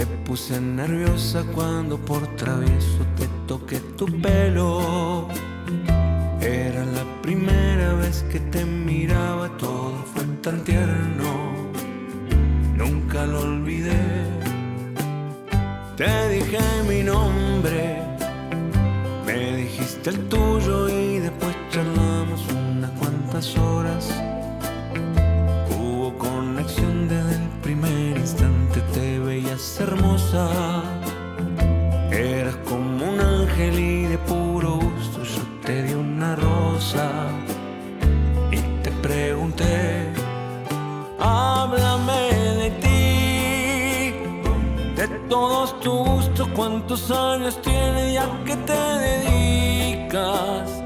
Te puse nerviosa cuando por travieso te toqué tu pelo. Era la primera vez que te miraba, todo fue tan tierno. Nunca lo olvidé. Te dije mi nombre, me dijiste el tuyo y después charlamos unas cuantas horas cuántos años tienes ya que te dedicas.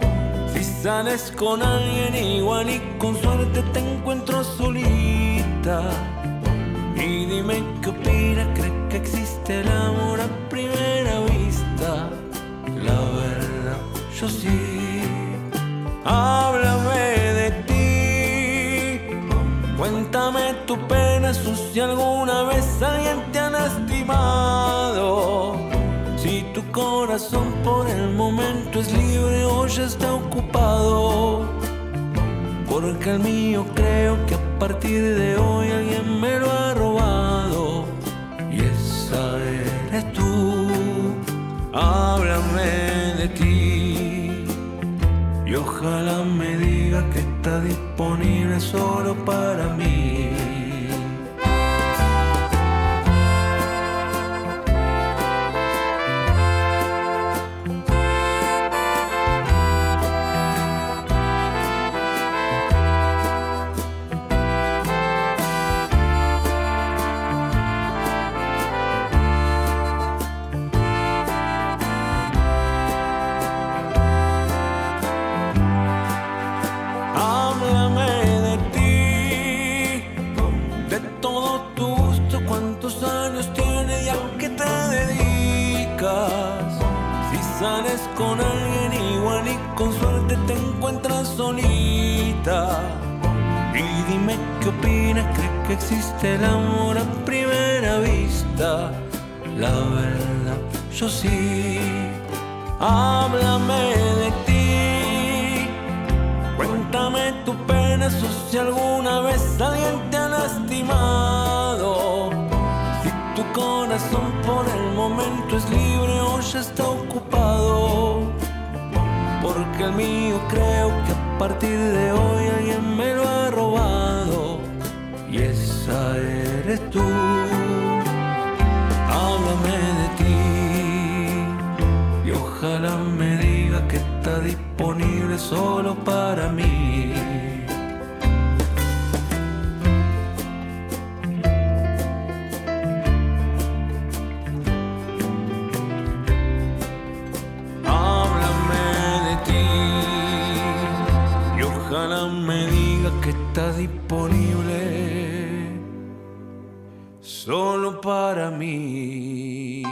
Si sales con alguien igual y con suerte te encuentro solita y dime qué opina, cree que existe el amor a primera vista. La verdad, yo sí. Háblame de ti. Cuéntame tu pena, si alguna vez alguien te ha lastimado. Corazón por el momento es libre o ya está ocupado. Porque el mío creo que a partir de hoy alguien me lo ha robado. Y esa eres tú. Háblame de ti. Y ojalá me diga que está disponible solo para mí. Está ocupado porque el mío creo que a partir de hoy alguien me lo ha robado y esa eres tú. Háblame de ti y ojalá me diga que está disponible solo para mí. Está disponible solo para mí.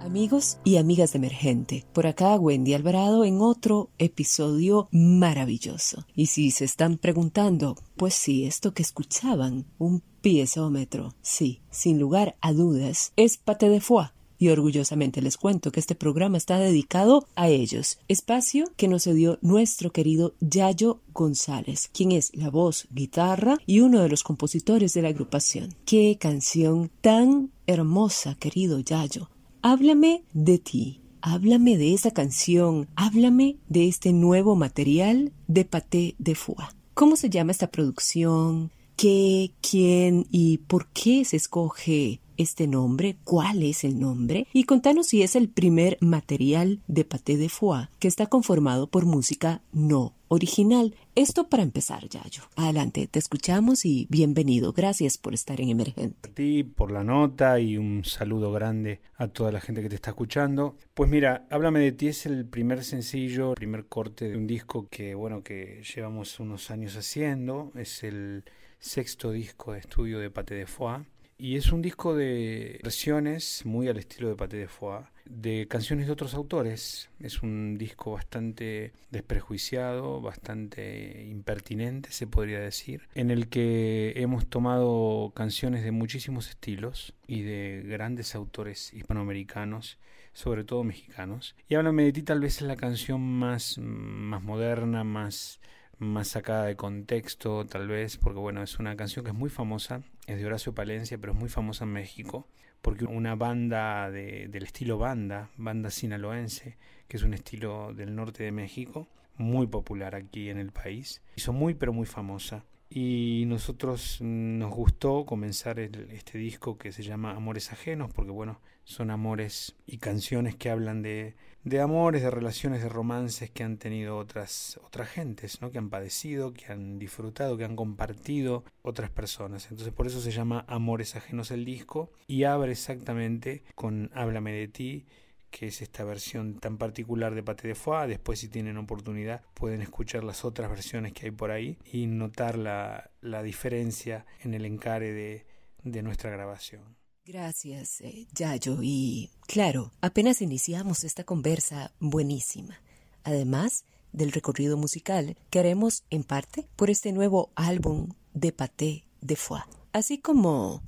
Amigos y amigas de Emergente, por acá Wendy Alvarado en otro episodio maravilloso. Y si se están preguntando, pues sí, esto que escuchaban, un piezómetro, sí, sin lugar a dudas, es pate de foie y orgullosamente les cuento que este programa está dedicado a ellos, espacio que nos dio nuestro querido Yayo González, quien es la voz, guitarra y uno de los compositores de la agrupación. ¡Qué canción tan hermosa, querido Yayo! Háblame de ti. Háblame de esa canción, háblame de este nuevo material de Paté de Foix. ¿Cómo se llama esta producción? ¿Qué, quién y por qué se escoge este nombre? ¿Cuál es el nombre? Y contanos si es el primer material de Paté de Foix que está conformado por música no original. Esto para empezar, Yayo. Adelante, te escuchamos y bienvenido. Gracias por estar en Emergente. A ti por la nota y un saludo grande a toda la gente que te está escuchando. Pues mira, Háblame de ti es el primer sencillo, el primer corte de un disco que, bueno, que llevamos unos años haciendo. Es el sexto disco de estudio de Paté de Foix y es un disco de versiones muy al estilo de Paté de Foix, de canciones de otros autores. Es un disco bastante desprejuiciado, bastante impertinente, se podría decir, en el que hemos tomado canciones de muchísimos estilos y de grandes autores hispanoamericanos, sobre todo mexicanos. Y Háblame de ti tal vez es la canción más, más moderna, más más sacada de contexto, tal vez, porque bueno, es una canción que es muy famosa, es de Horacio Palencia, pero es muy famosa en México, porque una banda de, del estilo banda, banda sinaloense, que es un estilo del norte de México, muy popular aquí en el país, hizo muy pero muy famosa. Y nosotros nos gustó comenzar este disco que se llama Amores Ajenos, porque bueno, son amores y canciones que hablan de, de amores, de relaciones, de romances que han tenido otras, otras gentes, ¿no? que han padecido, que han disfrutado, que han compartido otras personas. Entonces por eso se llama Amores Ajenos el disco y abre exactamente con Háblame de ti que es esta versión tan particular de Pate de Foix. Después, si tienen oportunidad, pueden escuchar las otras versiones que hay por ahí y notar la, la diferencia en el encare de, de nuestra grabación. Gracias, eh, Yayo. Y claro, apenas iniciamos esta conversa buenísima. Además del recorrido musical que haremos en parte por este nuevo álbum de Paté de Foix. Así como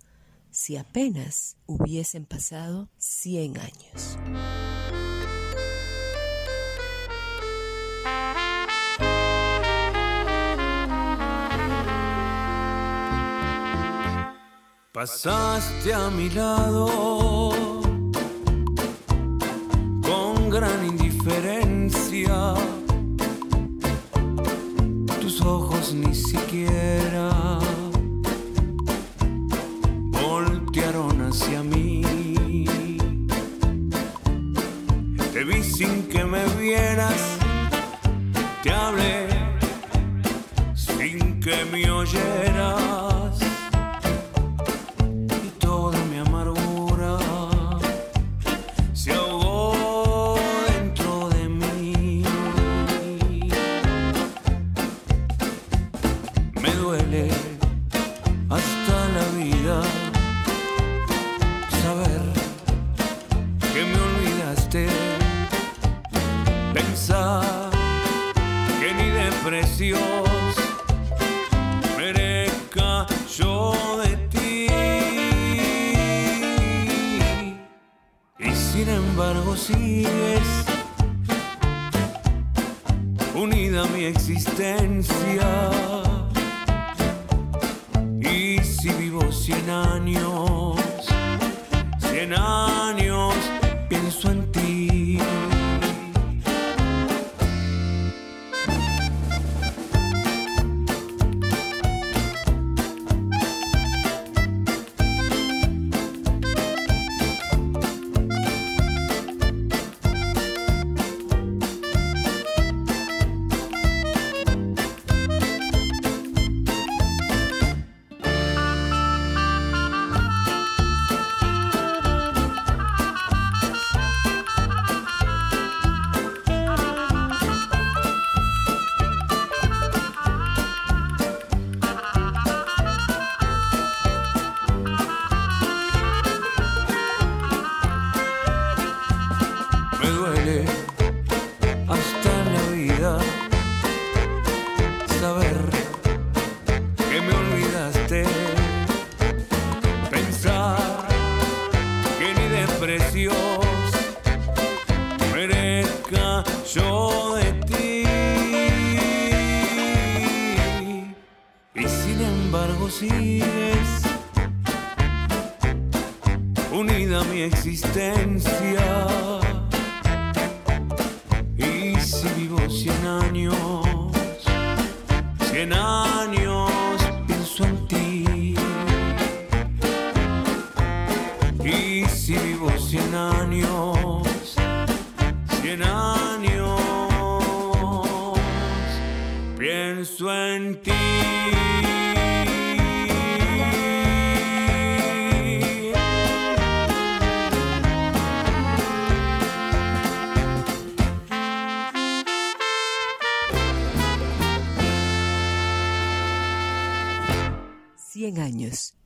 si apenas hubiesen pasado 100 años. Pasaste a mi lado con gran indiferencia. Tus ojos ni siquiera te hablé sin que me oyeras. Y toda mi amargura se ahogó dentro de mí. Me duele hasta la vida. embargo sigues unida a mi existencia. Y si vivo cien años, existencia. Y si vivo cien años, cien años pienso en ti. Y si vivo cien años, cien años pienso en ti.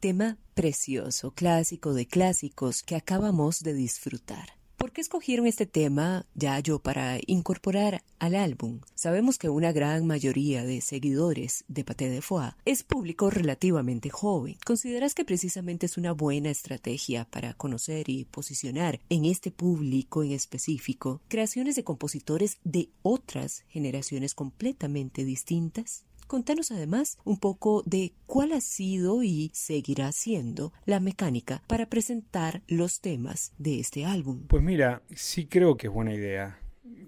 Tema precioso, clásico de clásicos que acabamos de disfrutar. ¿Por qué escogieron este tema, ya yo, para incorporar al álbum? Sabemos que una gran mayoría de seguidores de Paté de Foix es público relativamente joven. ¿Consideras que precisamente es una buena estrategia para conocer y posicionar en este público en específico creaciones de compositores de otras generaciones completamente distintas? Contanos además un poco de cuál ha sido y seguirá siendo la mecánica para presentar los temas de este álbum. Pues mira, sí creo que es buena idea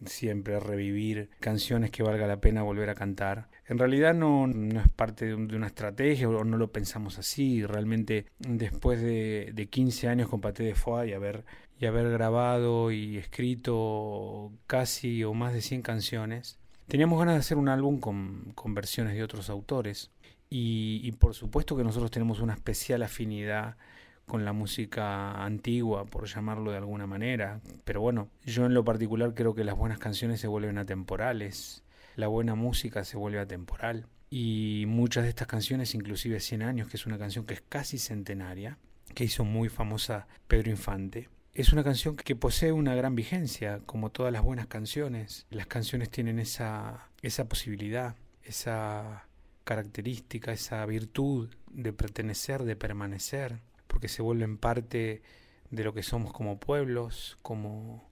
siempre revivir canciones que valga la pena volver a cantar. En realidad no, no es parte de, un, de, una estrategia o no lo pensamos así. Realmente después de, de 15 años con Paté de Foix y haber, y haber grabado y escrito casi o más de 100 canciones, Teníamos ganas de hacer un álbum con, con versiones de otros autores y, y, por supuesto que nosotros tenemos una especial afinidad con la música antigua, por llamarlo de alguna manera. Pero bueno, yo en lo particular creo que las buenas canciones se vuelven atemporales, la buena música se vuelve atemporal. Y muchas de estas canciones, inclusive 100 años, que es una canción que es casi centenaria, que hizo muy famosa Pedro Infante, es una canción que posee una gran vigencia, como todas las buenas canciones. Las canciones tienen esa, esa posibilidad, esa característica, esa virtud de pertenecer, de permanecer, porque se vuelven parte de lo que somos como pueblos, como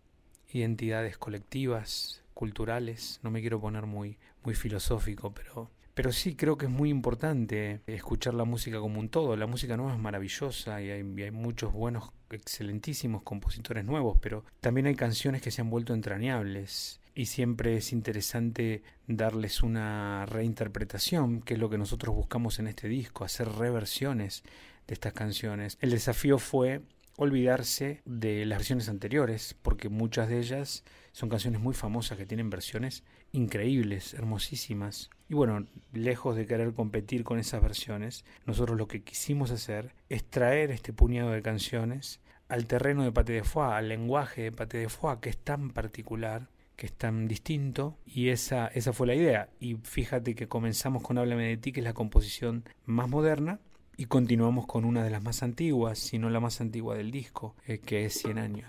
identidades colectivas, culturales. No me quiero poner muy, muy filosófico, pero pero sí creo que es muy importante escuchar la música como un todo. La música nueva es maravillosa y hay, hay, muchos buenos, excelentísimos compositores nuevos, pero también hay canciones que se han vuelto entrañables y siempre es interesante darles una reinterpretación, que es lo que nosotros buscamos en este disco, hacer reversiones de estas canciones. El desafío fue olvidarse de las versiones anteriores, porque muchas de ellas son canciones muy famosas que tienen versiones increíbles, hermosísimas. Y bueno, lejos de querer competir con esas versiones, nosotros lo que quisimos hacer es traer este puñado de canciones al terreno de Pate de Foix, al lenguaje de Pate de Foix, que es tan particular, que es tan distinto, y esa, esa fue la idea. Y fíjate que comenzamos con Háblame de ti, que es la composición más moderna, y continuamos con una de las más antiguas, si no la más antigua del disco, eh, que es 100 años.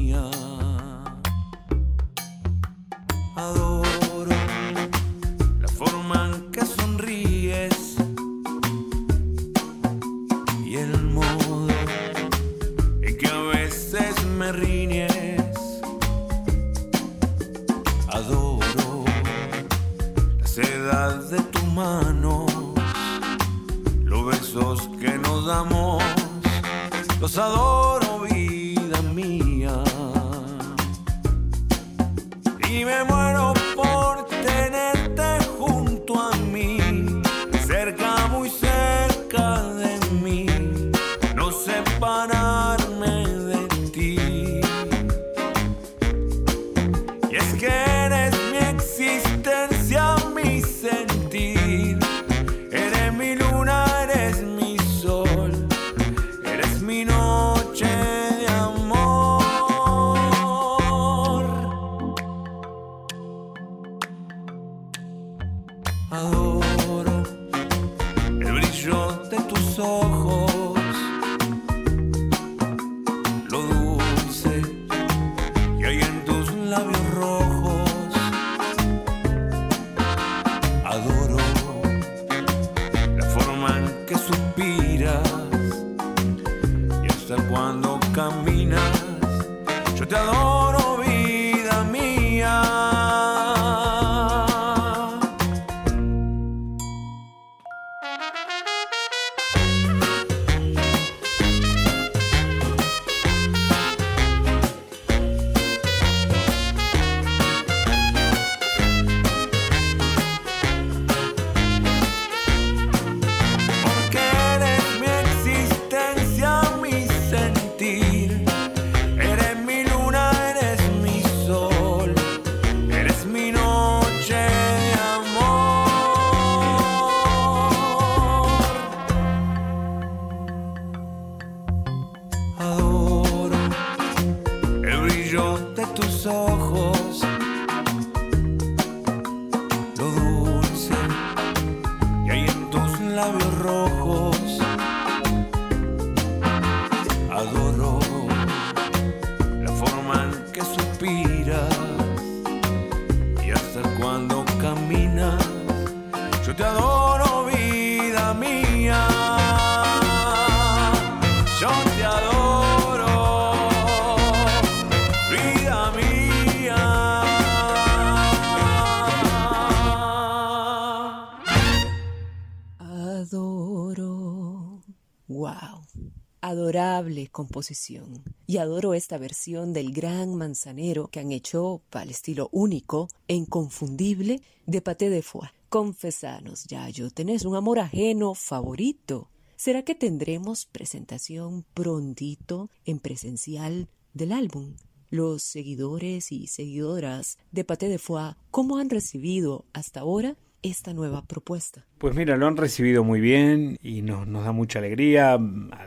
Composición. Y adoro esta versión del gran manzanero que han hecho el estilo único e inconfundible de Paté de Foix. Confesanos, Yayo, ¿tenés un amor ajeno favorito? ¿Será que tendremos presentación prontito en presencial del álbum? Los seguidores y seguidoras de Paté de Foix, ¿cómo han recibido hasta ahora esta nueva propuesta? Pues mira, lo han recibido muy bien y nos, da mucha alegría.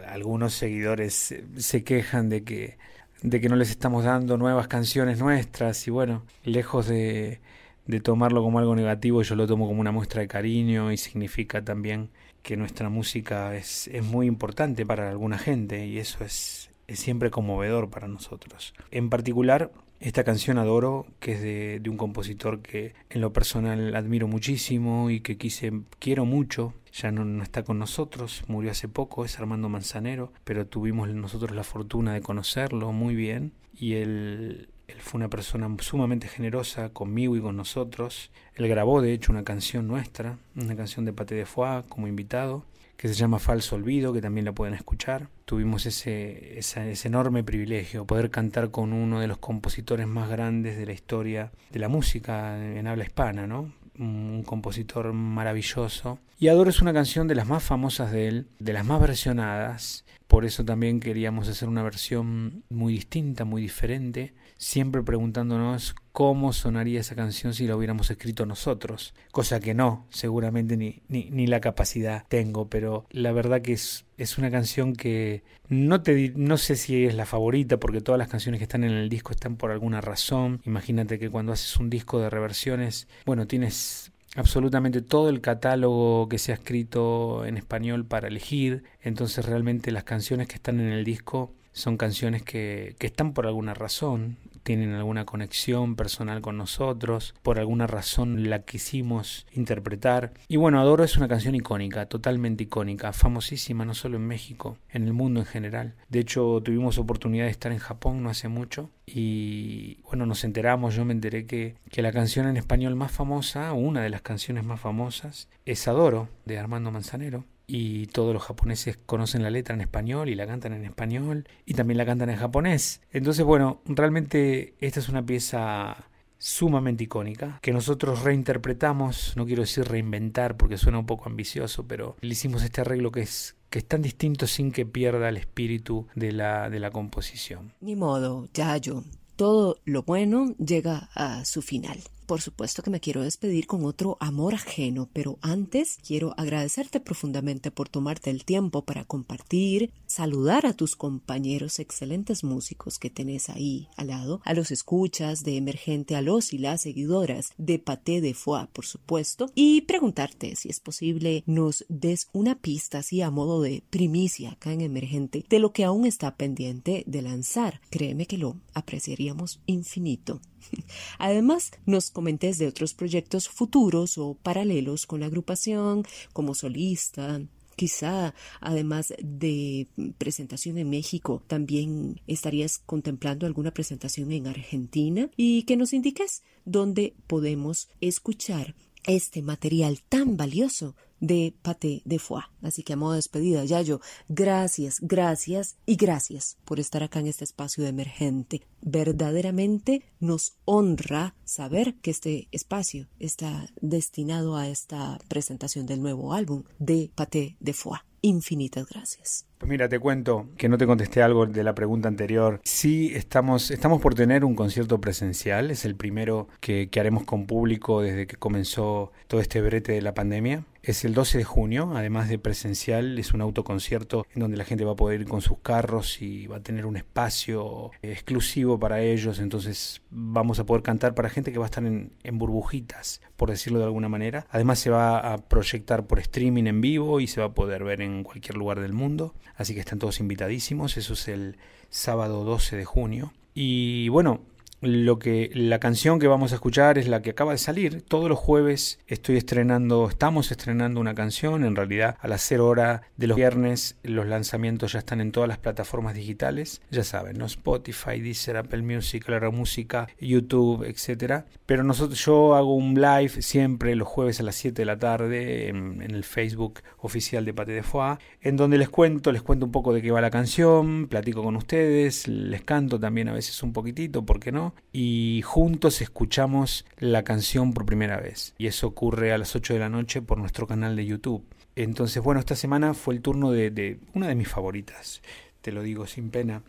Algunos seguidores se quejan de que, no les estamos dando nuevas canciones nuestras y bueno, lejos de, de tomarlo como algo negativo, yo lo tomo como una muestra de cariño y significa también que nuestra música es, muy importante para alguna gente y eso es, es siempre conmovedor para nosotros. En particular, esta canción adoro, que es de, de, un compositor que en lo personal admiro muchísimo y que quise, quiero mucho. Ya no, no, está con nosotros, murió hace poco, es Armando Manzanero, pero tuvimos nosotros la fortuna de conocerlo muy bien y él, él fue una persona sumamente generosa conmigo y con nosotros. Él grabó de hecho una canción nuestra, una canción de Pate de Foix como invitado que se llama Falso Olvido, que también la pueden escuchar. Tuvimos ese, ese enorme privilegio, poder cantar con uno de los compositores más grandes de la historia de la música en habla hispana, ¿no? un compositor maravilloso. Y Adoro es una canción de las más famosas de él, de las más versionadas. Por eso también queríamos hacer una versión muy distinta, muy diferente, siempre preguntándonos cómo sonaría esa canción si la hubiéramos escrito nosotros, cosa que no, seguramente ni, ni, ni la capacidad tengo, pero la verdad que es, es una canción que no, te, no sé si es la favorita, porque todas las canciones que están en el disco están por alguna razón. Imagínate que cuando haces un disco de reversiones, bueno, tienes absolutamente todo el catálogo que se ha escrito en español para elegir, entonces realmente las canciones que están en el disco son canciones que, que están por alguna razón, tienen alguna conexión personal con nosotros, por alguna razón la quisimos interpretar. Y bueno, Adoro es una canción icónica, totalmente icónica, famosísima no solo en México, en el mundo en general. De hecho, tuvimos oportunidad de estar en Japón no hace mucho y bueno, nos enteramos, yo me enteré que, que la canción en español más famosa, una de las canciones más famosas, es Adoro, de Armando Manzanero y todos los japoneses conocen la letra en español y la cantan en español y también la cantan en japonés. Entonces, bueno, realmente esta es una pieza sumamente icónica que nosotros reinterpretamos, no quiero decir reinventar porque suena un poco ambicioso, pero le hicimos este arreglo que es que es tan distinto sin que pierda el espíritu de la, de la composición. Ni modo, Yayo. Todo lo bueno llega a su final. Por supuesto que me quiero despedir con otro amor ajeno, pero antes quiero agradecerte profundamente por tomarte el tiempo para compartir, saludar a tus compañeros excelentes músicos que tenés ahí al lado, a los escuchas de Emergente, a los y las seguidoras de Paté de Foix, por supuesto, y preguntarte si es posible nos des una pista así a modo de primicia acá en Emergente de lo que aún está pendiente de lanzar. Créeme que lo apreciaríamos infinito. Además, nos comentes de otros proyectos futuros o paralelos con la agrupación, como solista, Quizá, además de presentación en México, también estarías contemplando alguna presentación en Argentina. Y que nos indiques dónde podemos escuchar este material tan valioso de Pate de Foix. Así que a modo de despedida, Yayo, gracias, gracias y gracias por estar acá en este espacio de emergente. Verdaderamente nos honra saber que este espacio está destinado a esta presentación del nuevo álbum de Pate de Foix. Infinitas gracias. Pues mira, te cuento que no te contesté algo de la pregunta anterior. Sí, estamos, estamos por tener un concierto presencial. Es el primero que, que haremos con público desde que comenzó todo este brete de la pandemia. Es el 12 de junio, además de presencial, es un autoconcierto en donde la gente va a poder ir con sus carros y va a tener un espacio exclusivo para ellos. Entonces vamos a poder cantar para gente que va a estar en, en burbujitas, por decirlo de alguna manera. Además se va a proyectar por streaming en vivo y se va a poder ver en cualquier lugar del mundo. Así que están todos invitadísimos. Eso es el sábado 12 de junio. Y bueno, lo que la canción que vamos a escuchar es la que acaba de salir. Todos los jueves estoy estrenando, estamos estrenando una canción. En realidad, a las 0 hora de los viernes, los lanzamientos ya están en todas las plataformas digitales. Ya saben, ¿no? Spotify, Deezer, Apple Music, La Música, YouTube, etcétera. Pero nosotros, yo hago un live siempre los jueves a las 7 de la tarde en, el Facebook oficial de Pate de Foix, en donde les cuento, les cuento un poco de qué va la canción, platico con ustedes, les canto también a veces un poquitito, ¿por qué no? Y juntos escuchamos la canción por primera vez. Y eso ocurre a las 8 de la noche por nuestro canal de YouTube. Entonces, bueno, esta semana fue el turno de, una de mis favoritas, te lo digo sin pena,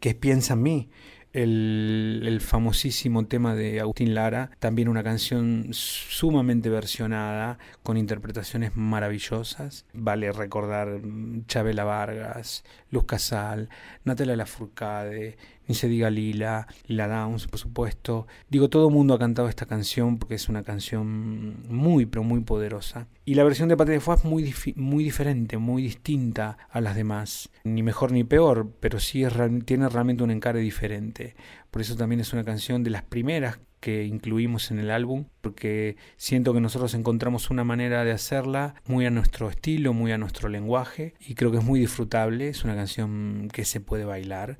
que es Piensa en mí el, famosísimo tema de Agustín Lara, también una canción sumamente versionada, con interpretaciones maravillosas. Vale recordar Chabela Vargas, Luz Casal, Natalia Lafourcade, ni se diga Lila, Lila Downs, por supuesto. Digo, todo el mundo ha cantado esta canción porque es una canción muy, pero muy poderosa. Y la versión de Pate de es muy, muy diferente, muy distinta a las demás. Ni mejor ni peor, pero sí tiene realmente un encare diferente. Por eso también es una canción de las primeras que incluimos en el álbum, porque siento que nosotros encontramos una manera de hacerla muy a nuestro estilo, muy a nuestro lenguaje, y creo que es muy disfrutable, es una canción que se puede bailar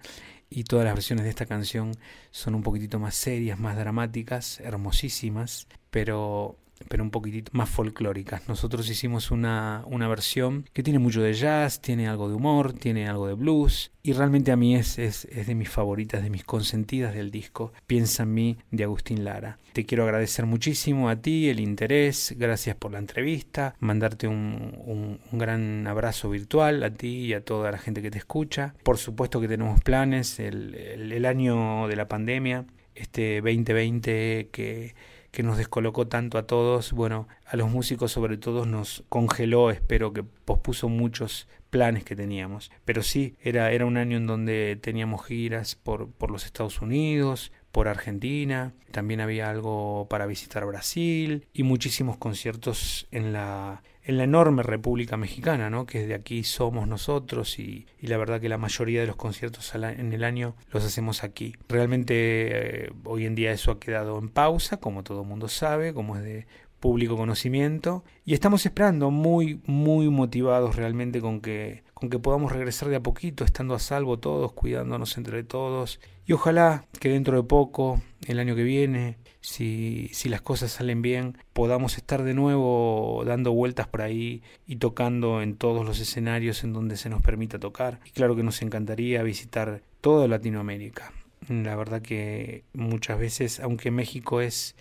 y todas las versiones de esta canción son un poquitito más serias, más dramáticas, hermosísimas, pero pero un poquitito más folclóricas. Nosotros hicimos una, una, versión que tiene mucho de jazz, tiene algo de humor, tiene algo de blues y realmente a mí es, es, de mis favoritas, de mis consentidas del disco, Piensa en mí de Agustín Lara. Te quiero agradecer muchísimo a ti el interés, gracias por la entrevista, mandarte un, un, un gran abrazo virtual a ti y a toda la gente que te escucha. Por supuesto que tenemos planes, el, el, el año de la pandemia, este 2020 que que nos descolocó tanto a todos, bueno, a los músicos sobre todo nos congeló, espero que pospuso muchos planes que teníamos. Pero sí, era, era un año en donde teníamos giras por, por los Estados Unidos, por Argentina, también había algo para visitar Brasil y muchísimos conciertos en la, en la enorme República Mexicana, ¿no? que de aquí somos nosotros y, y, la verdad que la mayoría de los conciertos en el año los hacemos aquí. Realmente eh, hoy en día eso ha quedado en pausa, como todo mundo sabe, como es de público conocimiento y estamos esperando muy muy motivados realmente con que con que podamos regresar de a poquito estando a salvo todos cuidándonos entre todos. Y ojalá que dentro de poco el año que viene si, si las cosas salen bien podamos estar de nuevo dando vueltas por ahí y tocando en todos los escenarios en donde se nos permita tocar. Y claro que nos encantaría visitar toda Latinoamérica. La verdad que muchas veces aunque México es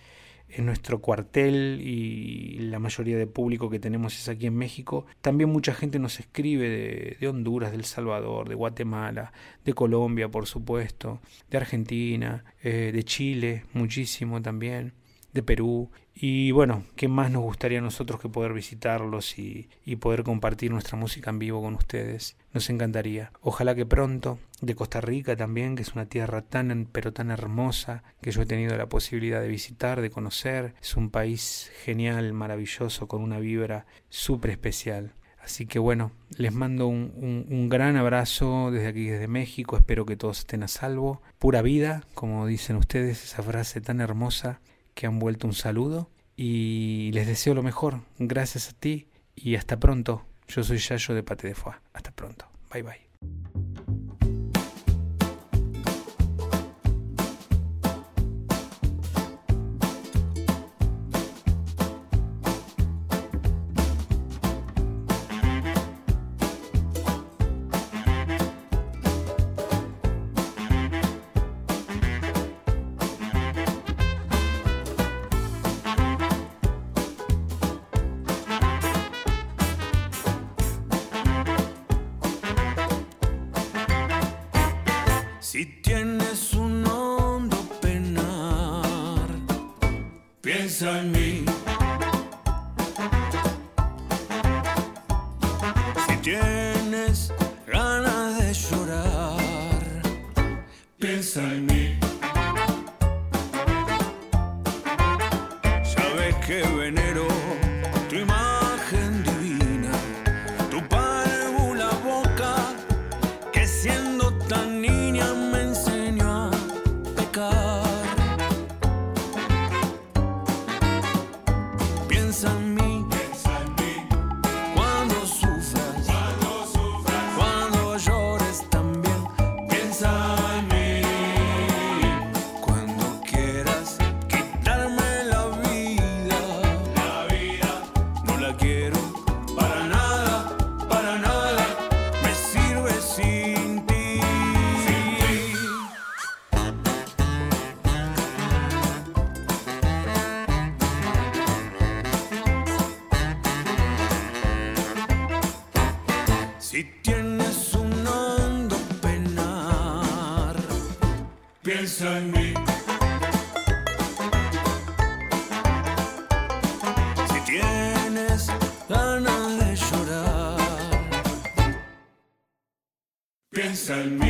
en nuestro cuartel y la mayoría de público que tenemos es aquí en México. También mucha gente nos escribe de, de, Honduras, de El Salvador, de Guatemala, de Colombia, por supuesto, de Argentina, eh, de Chile, muchísimo también, de Perú. Y bueno, ¿qué más nos gustaría a nosotros que poder visitarlos y, y, poder compartir nuestra música en vivo con ustedes? Nos encantaría. Ojalá que pronto, de Costa Rica también, que es una tierra tan pero tan hermosa, que yo he tenido la posibilidad de visitar, de conocer. Es un país genial, maravilloso, con una vibra súper especial. Así que bueno, les mando un, un, un, gran abrazo desde aquí, desde México. Espero que todos estén a salvo. Pura vida, como dicen ustedes, esa frase tan hermosa que han vuelto un saludo y les deseo lo mejor. Gracias a ti y hasta pronto. Yo soy Yayo de Pate de Foix. Hasta pronto. Bye bye. on me. al me